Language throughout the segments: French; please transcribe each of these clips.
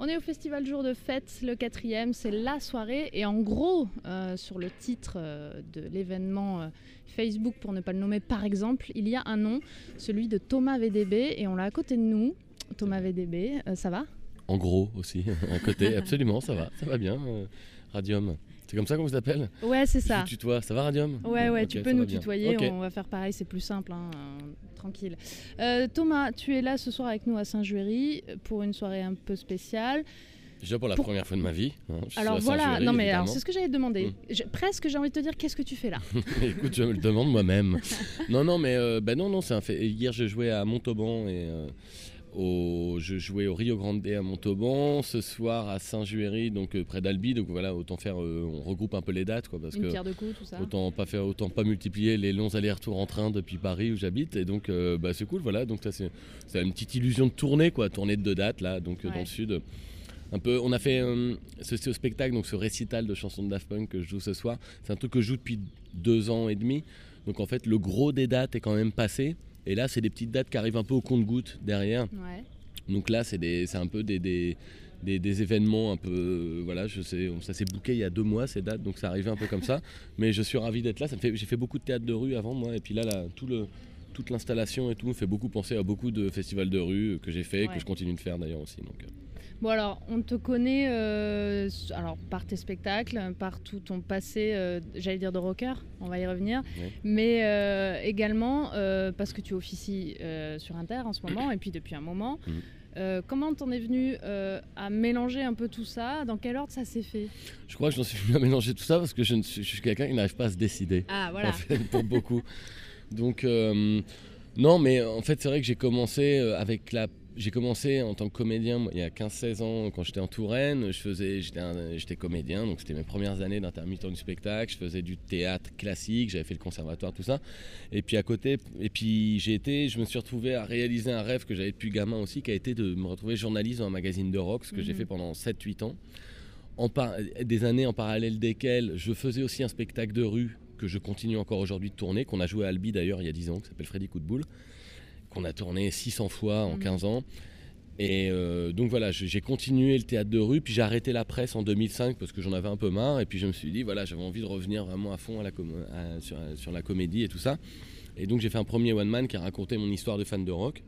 On est au festival Jour de Fête, le quatrième, c'est la soirée. Et en gros, euh, sur le titre euh, de l'événement euh, Facebook, pour ne pas le nommer par exemple, il y a un nom, celui de Thomas VDB, et on l'a à côté de nous. Thomas VDB, ça va? En gros aussi, à côté, absolument, ça va, ça va bien. Radium, c'est comme ça qu'on vous appelle Ouais, c'est ça. vous tutoie, ça va Radium Ouais, ouais, tu peux nous tutoyer, on va faire pareil, c'est plus simple, hein, euh, tranquille. Euh, Thomas, tu es là ce soir avec nous à Saint-Juéry pour une soirée un peu spéciale. Déjà pour la Pour- première fois de ma vie. hein, Alors voilà, non mais c'est ce que j'allais te demander. Je- presque j'ai envie de te dire qu'est-ce que tu fais là? Écoute, je me le demande moi-même. non, non, mais euh, bah non, non, c'est un fait. Hier, je jouais à Montauban et euh, au, je jouais au Rio Grande à Montauban. Ce soir à Saint-Juéry, donc euh, près d'Albi. Donc voilà, autant faire, euh, on regroupe un peu les dates, quoi, parce Une que de coups, tout ça. autant pas faire, autant pas multiplier les longs allers-retours en train depuis Paris où j'habite. Et donc, euh, bah, c'est cool, voilà. Donc ça, c'est, c'est une petite illusion de tournée, quoi, tournée de deux dates là, donc dans le sud. Un peu, on a fait ce, ce spectacle, donc ce récital de chansons de Daft Punk que je joue ce soir. C'est un truc que je joue depuis deux ans et demi. Donc en fait, le gros des dates est quand même passé. Et là, c'est des petites dates qui arrivent un peu au compte-gouttes derrière. Ouais. Donc là, c'est des- c'est un peu des, des, des- des événements un peu. euh, voilà, je sais, ça s'est booké il y a deux mois ces dates, donc ça arrivait un peu comme ça. Mais je suis ravi d'être là. Ça me fait, j'ai fait beaucoup de théâtre de rue avant moi, et puis là, là, tout le, toute l'installation et tout me fait beaucoup penser à beaucoup de festivals de rue que j'ai fait, et Ouais. que je continue de faire d'ailleurs aussi. Donc, euh, Bon alors, on te connaît euh, alors par tes spectacles, par tout ton passé, euh, j'allais dire de rocker, on va y revenir, mais euh, également parce que tu officies sur Inter en ce moment et puis depuis un moment. Euh, comment t'en es venu euh, à mélanger un peu tout ça? Dans quel ordre ça s'est fait? Je crois que j'en suis venu à mélanger tout ça parce que je, ne suis, je suis quelqu'un qui n'arrive pas à se décider. Ah voilà. en fait, pour beaucoup. Donc, euh, non, mais en fait, c'est vrai que j'ai commencé avec la. J'ai commencé en tant que comédien moi, il y a 15-16 ans quand j'étais en Touraine. Je faisais, j'étais, comédien, donc c'était mes premières années d'intermittent du spectacle. Je faisais du théâtre classique, j'avais fait le conservatoire, tout ça. Et puis à côté, et puis j'ai été, je me suis retrouvé à réaliser un rêve que j'avais depuis gamin aussi, qui a été de me retrouver journaliste dans un magazine de rock, ce que j'ai Mhm. fait pendant 7-8 ans. En par- des années en parallèle desquelles je faisais aussi un spectacle de rue que je continue encore aujourd'hui de tourner, qu'on a joué à Albi d'ailleurs il y a 10 ans, qui s'appelle Freddy Coup de Boule, qu'on a tourné 600 fois en Mhm. 15 ans. Et euh, donc voilà, j'ai continué le théâtre de rue, puis j'ai arrêté la presse en 2005 parce que j'en avais un peu marre, et puis je me suis dit, voilà, j'avais envie de revenir vraiment à fond à la com- à- sur, sur la comédie et tout ça. Et donc j'ai fait un premier one-man qui a raconté mon histoire de fan de rock.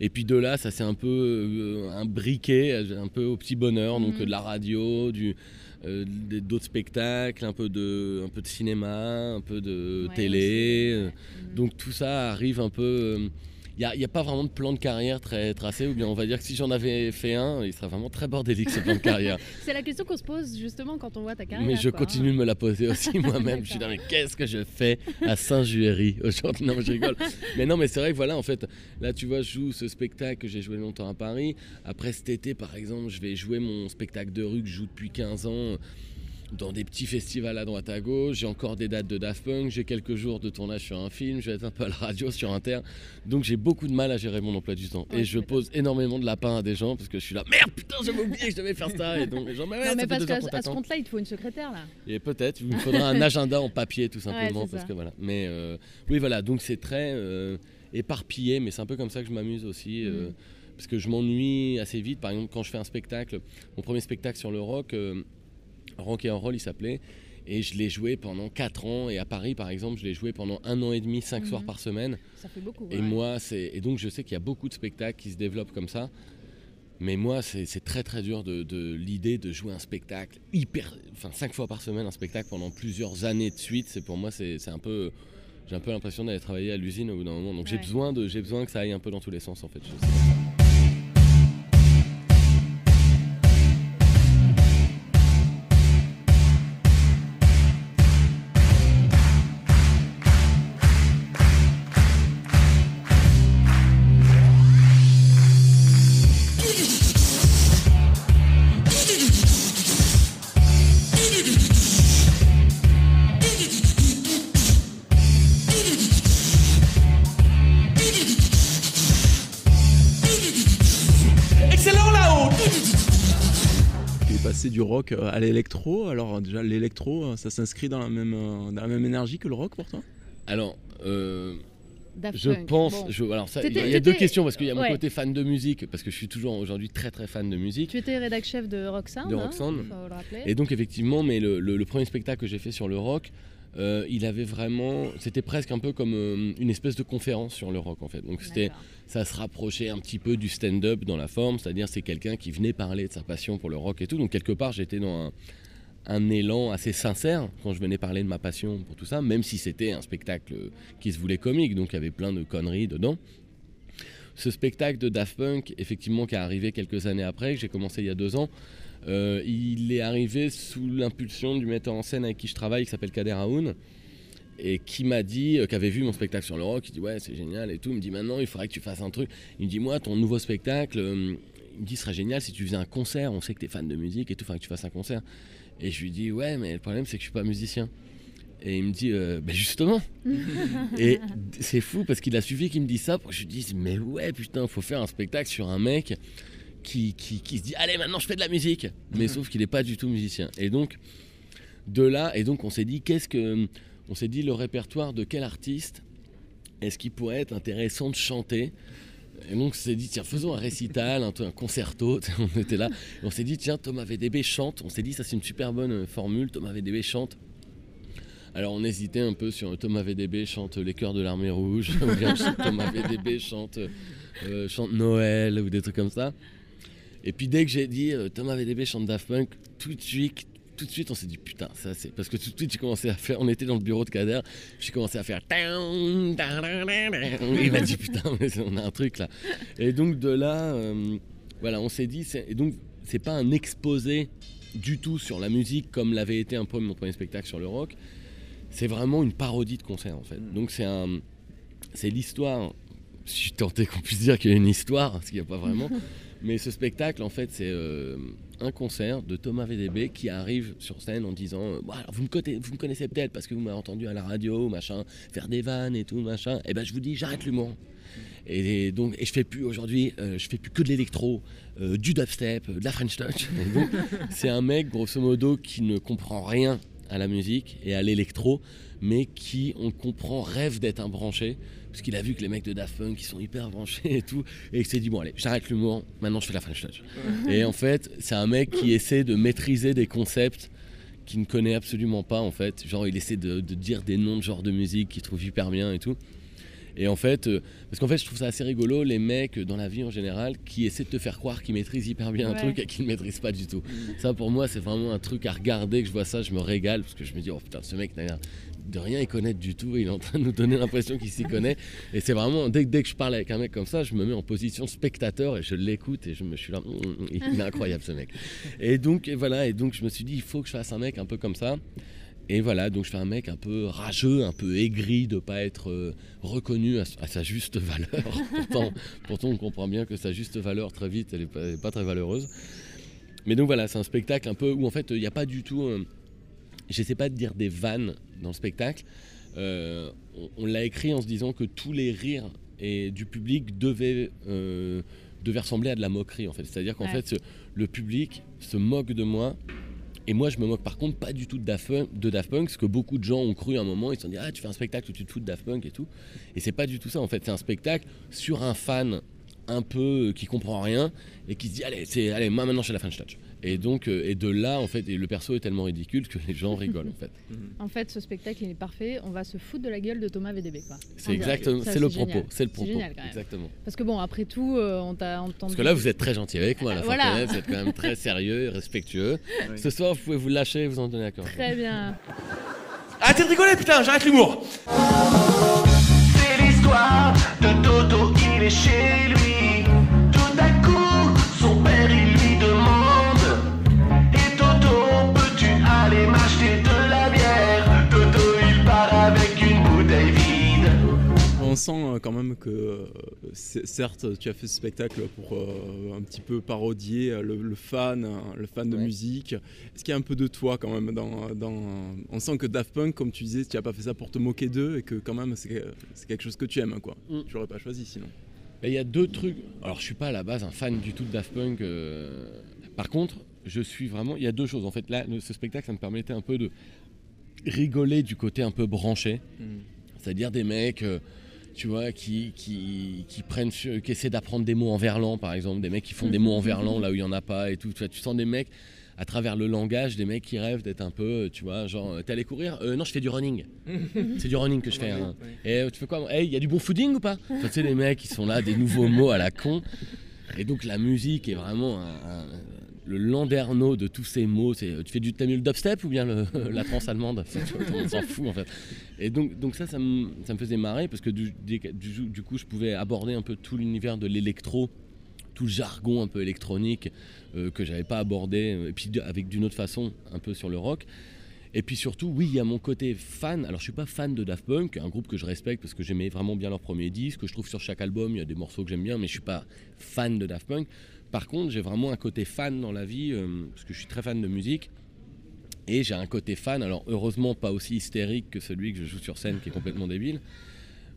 Et puis de là, ça s'est un peu euh, un briquet, un peu au petit bonheur, donc Mhm. de la radio, du, d'autres spectacles, un peu de, un peu de cinéma, un peu de Ouais, télé. euh, donc tout ça arrive un peu. Il n'y a, pas vraiment de plan de carrière très tracé, ou bien on va dire que si j'en avais fait un, il serait vraiment très bordélique ce plan de carrière. C'est la question qu'on se pose justement quand on voit ta carrière. mais je quoi, hein. continue de me la poser aussi moi-même. je suis là, mais qu'est-ce que je fais à Saint-Juéry aujourd'hui? Non, je rigole. mais non, mais c'est vrai que voilà, en fait, là tu vois, je joue ce spectacle que j'ai joué longtemps à Paris. Après cet été, par exemple, je vais jouer mon spectacle de rue que je joue depuis 15 ans dans des petits festivals à droite à gauche. J'ai encore des dates de Daft Punk. J'ai quelques jours de tournage sur un film. Je vais être un peu à la radio, sur Inter. Donc j'ai beaucoup de mal à gérer mon emploi du temps. Ouais, et je pose énormément de lapin à des gens parce que je suis là, merde, putain, j'avais oublié que je devais faire ça. Et donc les gens, mais ouais, Non, mais parce qu'à ce compte-là, il te faut une secrétaire là. Et peut-être, il me faudra un agenda en papier tout simplement. Ouais, parce ça. que voilà. Mais euh, oui, voilà, donc c'est très euh, éparpillé, mais c'est un peu comme ça que je m'amuse aussi. euh, Mhm. parce que je m'ennuie assez vite. Par exemple, quand je fais un spectacle, mon premier spectacle sur le rock, Rock et Roll, il s'appelait. Et je l'ai joué pendant 4 ans. Et à Paris, par exemple, je l'ai joué pendant un an et demi, 5 Mhm. soirs par semaine. Ça fait beaucoup. Et ouais. moi, c'est et donc je sais qu'il y a beaucoup de spectacles qui se développent comme ça. Mais moi, c'est c'est très très dur de, de l'idée de jouer un spectacle hyper, enfin cinq fois par semaine un spectacle pendant plusieurs années de suite. C'est pour moi, c'est c'est un peu, j'ai un peu l'impression d'aller travailler à l'usine au bout d'un moment. Donc j'ai besoin de, j'ai besoin que ça aille un peu dans tous les sens en fait. Je sais du rock euh, à l'électro. Alors déjà l'électro, euh, ça s'inscrit dans la même euh, dans la même énergie que le rock pour toi? Alors, euh, Je pense, Bon. je, alors ça, il y a- il y a deux questions parce qu'il y a mon ouais. côté fan de musique, parce que je suis toujours aujourd'hui très très fan de musique. Tu étais rédac chef de Roxanne. De hein, Roxanne. faut le rappeler. Et donc effectivement, mais le, le- le premier spectacle que j'ai fait sur le rock, euh, il avait vraiment, c'était presque un peu comme euh, une espèce de conférence sur le rock en fait. Donc c'était, ça se rapprochait un petit peu du stand-up dans la forme, c'est-à-dire c'est quelqu'un qui venait parler de sa passion pour le rock et tout. Donc quelque part j'étais dans un, un élan assez sincère quand je venais parler de ma passion pour tout ça, même si c'était un spectacle qui se voulait comique, donc il y avait plein de conneries dedans. Ce spectacle de Daft Punk, effectivement, qui est arrivé quelques années après, que j'ai commencé il y a deux ans, euh, il est arrivé sous l'impulsion du metteur en scène avec qui je travaille, qui s'appelle Kader Aoun, et qui m'a dit, euh, qui avait vu mon spectacle sur le rock, il dit ouais c'est génial et tout, il me dit maintenant il faudrait que tu fasses un truc. Il me dit moi ton nouveau spectacle, euh, il me dit ce serait génial si tu faisais un concert, on sait que tu es fan de musique et tout, il faudrait que tu fasses un concert. Et je lui dis ouais mais le problème c'est que je suis pas musicien. Et il me dit euh, ben justement. et c'est fou parce qu'il a suffi qu'il me dise ça pour que je lui dise mais ouais putain faut faire un spectacle sur un mec qui, qui, qui se dit allez maintenant je fais de la musique. Mais sauf qu'il n'est pas du tout musicien. Et donc de là et donc on s'est dit qu'est-ce que on s'est dit le répertoire de quel artiste est-ce qu'il pourrait être intéressant de chanter? Et donc on s'est dit tiens faisons un récital un, un concerto. On était là. Et on s'est dit tiens Thomas VDB chante. On s'est dit ça c'est une super bonne euh, formule. Thomas VDB chante. Alors on hésitait un peu sur Thomas VDB chante les chœurs de l'armée rouge. Ou bien Thomas VDB chante, euh, chante Noël ou des trucs comme ça. Et puis dès que j'ai dit euh, Thomas VDB chante Daft Punk, tout de suite, tout de suite on s'est dit putain ça c'est parce que tout de suite j'ai commencé à faire, on était dans le bureau de Kader, j'ai commencé à faire il m'a dit putain mais on a un truc là. Et donc de là, euh, voilà on s'est dit et donc c'est pas un exposé du tout sur la musique comme l'avait été un peu mon premier spectacle sur le rock c'est vraiment une parodie de concert en fait. Donc c'est un, c'est l'histoire. Si je suis tenté qu'on puisse dire qu'il y a une histoire, parce qu'il n'y a pas vraiment. Mais ce spectacle en fait c'est euh, un concert de Thomas VDB qui arrive sur scène en disant euh, vous, me connaissez, peut-être parce que vous m'avez entendu à la radio, machin, faire des vannes et tout, machin. Et ben je vous dis j'arrête l'humour. Et donc, et je fais plus aujourd'hui, euh, je fais plus que de l'électro, du dubstep, de la French touch. Et c'est un mec, grosso modo, qui ne comprend rien à la musique et à l'électro, mais qui, on comprend, rêve d'être un branché. Parce qu'il a vu que les mecs de Daft Punk, ils sont hyper branchés et tout. Et il s'est dit, bon, allez, j'arrête l'humour, maintenant je fais la French touch. et en fait, c'est un mec qui essaie de maîtriser des concepts qu'il ne connaît absolument pas, en fait. Genre, il essaie de, de dire des noms de genres de musique qu'il trouve hyper bien et tout. Et en fait, euh, parce qu'en fait, je trouve ça assez rigolo, les mecs euh, dans la vie en général qui essaient de te faire croire qu'ils maîtrisent hyper bien un truc et qu'ils ne maîtrisent pas du tout. Ça, pour moi, c'est vraiment un truc à regarder, que je vois ça, je me régale, parce que je me dis, oh putain, ce mec de rien y connaître du tout, et il est en train de nous donner l'impression qu'il s'y connaît. Et c'est vraiment, dès, dès que je parle avec un mec comme ça, je me mets en position spectateur et je l'écoute et je me suis là, hum, il est incroyable ce mec. Et donc, voilà, et donc je me suis dit, il faut que je fasse un mec un peu comme ça. Et voilà, donc je fais un mec un peu rageux, un peu aigri de pas être euh, reconnu à, sa juste valeur. pourtant, pourtant, on comprend bien que sa juste valeur, très vite, elle est pas, elle est pas très valeureuse. Mais donc voilà, c'est un spectacle un peu où en fait, il n'y a pas du tout. euh, J'essaie pas de dire des vannes dans le spectacle. Euh, on on l'a écrit en se disant que tous les rires et du public devaient, euh, devaient ressembler à de la moquerie en fait. C'est-à-dire qu'en Ouais. fait, ce- le public se moque de moi. Et moi, je me moque par contre pas du tout de Daft Punk, de Daft Punk, ce que beaucoup de gens ont cru à un moment. Ils se sont dit, ah, tu fais un spectacle où tu te fous de Daft Punk et tout. Et c'est pas du tout ça. En fait, c'est un spectacle sur un fan un peu euh, qui comprend rien et qui se dit, allez, c'est, allez, moi maintenant je fais la French Touch. Et donc, euh, et de là, en fait, et le perso est tellement ridicule que les gens rigolent, en fait. En fait, ce spectacle, il est parfait. On va se foutre de la gueule de Thomas VDB. Quoi. C'est En exactement, c'est le propos, c'est le propos. génial, quand même. Exactement. Parce que bon, après tout, euh, on t'a entendu. Parce que là, vous êtes très gentil avec moi, la Voilà. Fontaine, vous êtes quand même très sérieux et respectueux. Oui. Ce soir, vous pouvez vous lâcher et vous en donner à cœur. Très bien. Arrêtez de rigoler, putain, j'arrête l'humour. C'est l'histoire de Toto, il est chez lui. Sent euh, quand même que, euh, certes, tu as fait ce spectacle pour euh, un petit peu parodier le, le fan, le fan de Ouais. musique. Est-ce qu'il y a un peu de toi quand même dans, dans... On sent que Daft Punk, comme tu disais, tu n'as pas fait ça pour te moquer d'eux et que quand même c'est quelque chose que tu aimes, quoi. Mm. Tu l'aurais pas choisi sinon. Mais Il y a deux trucs. Alors, je suis pas à la base un fan du tout de Daft Punk. euh, Par contre, je suis vraiment. Il y a deux choses. En fait, là, ce spectacle, ça me permettait un peu de rigoler du côté un peu branché. C'est-à-dire des mecs euh, tu vois, qui, qui, qui prennent, sur- qui essaient d'apprendre des mots en verlan, par exemple, des mecs qui font des mots en verlan là où il y en a pas et tout. Tu, vois, tu sens des mecs à travers le langage, des mecs qui rêvent d'être un peu, tu vois, genre, t'es allé courir? Euh, Non, je fais du running. C'est du running que je fais. hein. Et euh, tu fais quoi? Hey, il y a du bon fooding ou pas? Tu sais, les mecs, ils sont là, des nouveaux mots à la con. Et donc la musique est vraiment un- un- le landerneau de tous ces mots. C'est, tu fais du, le dubstep ou bien le- la trance allemande? On s'en fout en fait. Et donc, donc ça, ça me, ça me faisait marrer parce que du, du, du- du coup, je pouvais aborder un peu tout l'univers de l'électro, tout le jargon un peu électronique euh, que j'avais pas abordé, et puis avec d'une autre façon, un peu sur le rock. Et puis surtout, oui, il y a mon côté fan. Alors, je suis pas fan de Daft Punk, un groupe que je respecte parce que j'aimais vraiment bien leur premier disque. Que je trouve sur chaque album, il y a des morceaux que j'aime bien, mais je suis pas fan de Daft Punk. Par contre, j'ai vraiment un côté fan dans la vie euh, parce que je suis très fan de musique. Et j'ai un côté fan, alors heureusement pas aussi hystérique que celui que je joue sur scène qui est complètement débile.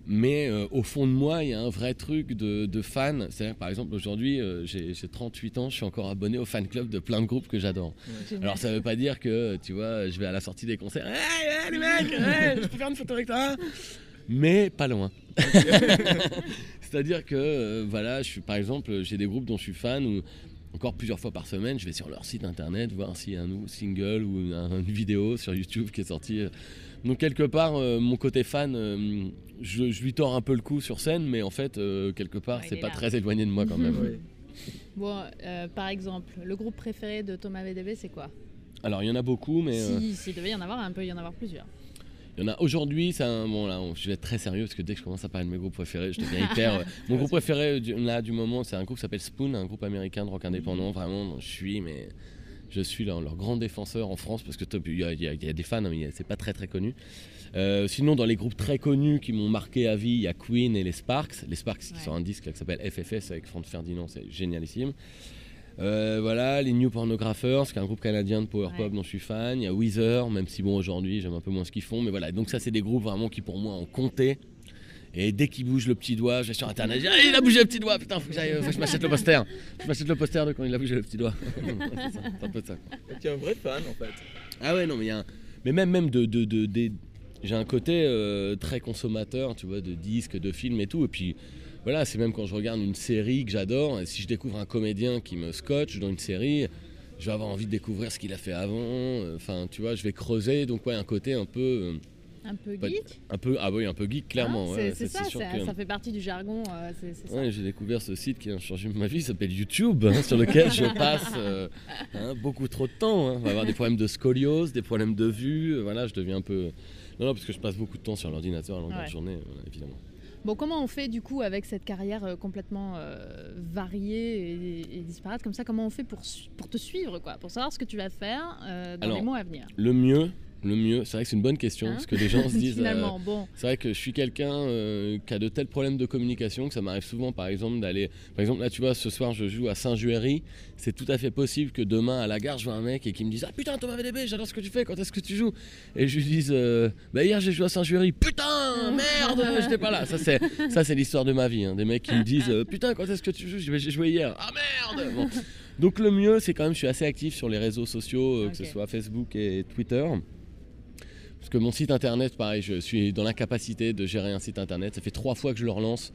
Mais euh, au fond de moi, il y a un vrai truc de, de fan. C'est-à-dire, par exemple, aujourd'hui, euh, j'ai j'ai 38 ans, je suis encore abonné au fan club de plein de groupes que j'adore. Alors, ça veut pas dire que, tu vois, je vais à la sortie des concerts. Hey, hey, les mecs, hey, je peux faire une photo avec toi Mais pas loin. C'est-à-dire que, euh, voilà, je suis, par exemple, j'ai des groupes dont je suis fan où encore plusieurs fois par semaine, je vais sur leur site internet voir s'il y a un nouveau single ou une, une vidéo sur YouTube qui est sortie. Donc quelque part, euh, mon côté fan, euh, je, je lui tords un peu le cou sur scène, mais en fait, euh, quelque part, Ouais, il c'est est pas là. très éloigné de moi quand même. Ouais. Bon, euh, par exemple, le groupe préféré de Thomas VDB, c'est quoi? Alors il y en a beaucoup, mais euh, Si, s'il devait y en avoir un, peut y en avoir plusieurs. Il y en a aujourd'hui. C'est un bon là, on- je vais être très sérieux parce que dès que je commence à parler de mes groupes préférés, je deviens hyper. euh, mon groupe préféré du, là du moment, c'est un groupe qui s'appelle Spoon, un groupe américain de rock indépendant. Vraiment, je suis mais je suis leur, leur grand défenseur en France parce que il y, a- y y des fans, hein, mais c'est pas très très connu. Euh, sinon, dans les groupes très connus qui m'ont marqué à vie, il y a Queen et les Sparks. Les Sparks qui sont un disque là, qui s'appelle FFS avec Franck Ferdinand, c'est génialissime. Euh, voilà, les New Pornographers, qui est un groupe canadien de power Ouais. pop dont je suis fan. Il y a Weezer, même si bon aujourd'hui j'aime un peu moins ce qu'ils font, mais voilà. Donc ça c'est des groupes vraiment qui pour moi ont compté. Et dès qu'ils bougent le petit doigt, je vais sur internet, je dis, Ah, il a bougé le petit doigt, putain, faut que, j'aille, faut que je m'achète le poster. Je m'achète le poster de quand il a bougé le petit doigt. c'est ça, c'est un peu ça. Tu es un vrai fan en fait. Ah ouais, non, mais il y a un... Mais même, même de... de, de- des- J'ai un côté euh, très consommateur, tu vois, de disques, de films et tout. Et puis, voilà, c'est même quand je regarde une série que j'adore, et si je découvre un comédien qui me scotche dans une série, je vais avoir envie de découvrir ce qu'il a fait avant. euh, Enfin, tu vois, je vais creuser. Donc, ouais, un côté un peu... euh, Un peu geek un peu ah oui, un peu geek, clairement. Ouais, c'est ça, ça, que- ça fait partie du jargon. euh. Ouais, j'ai découvert ce site qui a changé ma vie, s'appelle YouTube, hein, sur lequel je passe euh, hein, beaucoup trop de temps. hein. On va avoir des problèmes de scoliose, des problèmes de vue. Voilà, je deviens un peu. Non, non, parce que je passe beaucoup de temps sur l'ordinateur à longueur Ouais. de journée, évidemment. Bon, comment on fait du coup avec cette carrière euh, complètement euh, variée et, et disparate comme ça? Comment on fait pour, pour te suivre, quoi? Pour savoir ce que tu vas faire euh, dans Alors, les mois à venir Le mieux, le mieux, c'est vrai que c'est une bonne question, Hein parce que les gens se disent. euh, bon. C'est vrai que je suis quelqu'un qui a de tels problèmes de communication que ça m'arrive souvent, par exemple, d'aller. Par exemple, là, tu vois, ce soir, je joue à Saint-Juéry. C'est tout à fait possible que demain, à la gare, je vois un mec et qui me dise Ah putain, Thomas VDB, j'adore ce que tu fais, quand est-ce que tu joues? Et je lui dise Bah, hier, j'ai joué à Saint-Juéry. Putain, merde, j'étais pas là. Ça, c'est, ça, c'est l'histoire de ma vie. hein. Des mecs qui me disent euh, Putain, quand est-ce que tu joues? J'ai joué hier. Ah merde Bon. Donc, le mieux, c'est quand même, je suis assez actif sur les réseaux sociaux, euh, que ce soit Facebook et Twitter. Parce que mon site internet, pareil, je suis dans l'incapacité de gérer un site internet. Ça fait trois fois que je le relance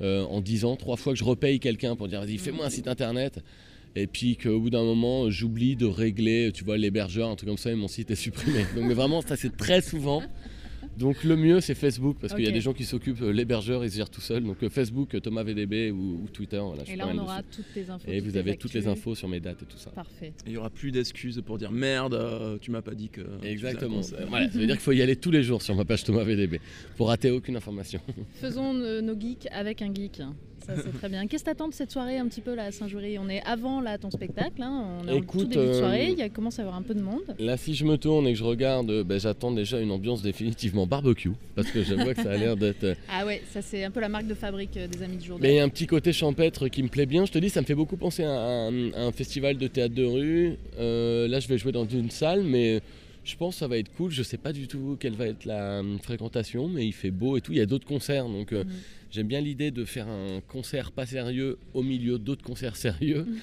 euh, en 10 ans, trois fois que je repaye quelqu'un pour dire vas-y, fais-moi un site internet. Et puis qu'au bout d'un moment, j'oublie de régler, tu vois, l'hébergeur, un truc comme ça, et mon site est supprimé. Donc, mais vraiment, ça c'est très souvent. Donc le mieux, c'est Facebook, parce qu'il y a des gens qui s'occupent, euh, l'hébergeur, ils se gèrent tout seul. Donc euh, Facebook, euh, Thomas VDB ou, ou Twitter, voilà, je Et là, pas on aura dessus. toutes tes infos. Et vous avez toutes les infos sur mes dates et tout ça. Parfait. Il y aura plus d'excuses pour dire merde, euh, tu m'as pas dit que. Exactement. Voilà, ça veut dire qu'il faut y aller tous les jours sur ma page Thomas VDB pour rater aucune information. Faisons nos geeks avec un geek. Ça, c'est très bien. Qu'est-ce que t'attends de cette soirée un petit peu là à Saint-Jury? On est avant là ton spectacle. hein. On est en tout Écoute, début de euh, soirée. Il y a, commence à y avoir un peu de monde. Là, si je me tourne et que je regarde, euh, ben, j'attends déjà une ambiance définitivement barbecue. Parce que je vois que ça a l'air d'être. euh, Ah ouais, ça c'est un peu la marque de fabrique euh, des Amis du jour Mais il y a un petit côté champêtre qui me plaît bien. Je te dis, ça me fait beaucoup penser à un, à un festival de théâtre de rue. Euh, là, je vais jouer dans une salle, mais je pense que ça va être cool. Je sais pas du tout quelle va être la hum, fréquentation, mais il fait beau et tout. Il y a d'autres concerts, donc euh, Mhm. j'aime bien l'idée de faire un concert pas sérieux au milieu d'autres concerts sérieux.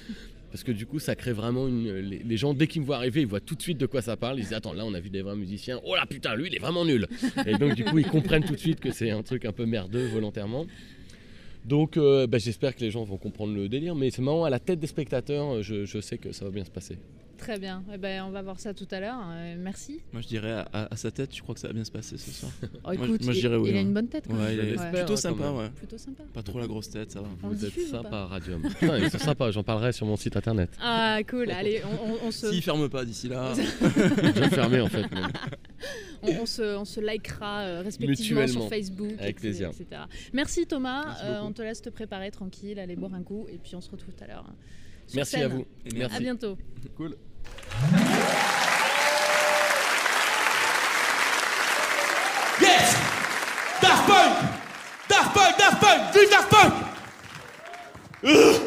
Parce que du coup, ça crée vraiment une. Les, gens, dès qu'ils me voient arriver, ils voient tout de suite de quoi ça parle. Ils disent Attends, là, on a vu des vrais musiciens. Oh là, putain, lui, il est vraiment nul. Et donc, du coup, ils comprennent tout de suite que c'est un truc un peu merdeux volontairement. Donc, euh, bah, j'espère que les gens vont comprendre le délire. Mais c'est marrant, à la tête des spectateurs, je, je sais que ça va bien se passer. Très bien. Eh ben, on va voir ça tout à l'heure. Euh, merci. Moi je dirais à, à- à sa tête, je crois que ça va bien se passer ce soir. Oh, écoute, moi, je il, dirais oui, il a hein. une bonne tête. Ouais, il est plutôt hein, sympa, ouais. Plutôt sympa. Pas trop la grosse tête, ça va. On Vous êtes sympa, Radium. Putain, ils sont sympas, j'en parlerai sur mon site internet. Ah, cool. Allez, on, on- on se, S'il ferme pas d'ici là, J'ai fermé en fait. on, on se, on se likera euh, respectivement sur. Facebook, Avec etc., plaisir. etc. Merci Thomas. Merci Euh, on te laisse te préparer tranquille, aller boire un coup, et puis on se retrouve tout à l'heure. hein, Merci scène. à vous. Et Merci. À bientôt. Cool. Yes! Daft Punk! Daft Punk, Daft Punk Vive Daft Punk! Ugh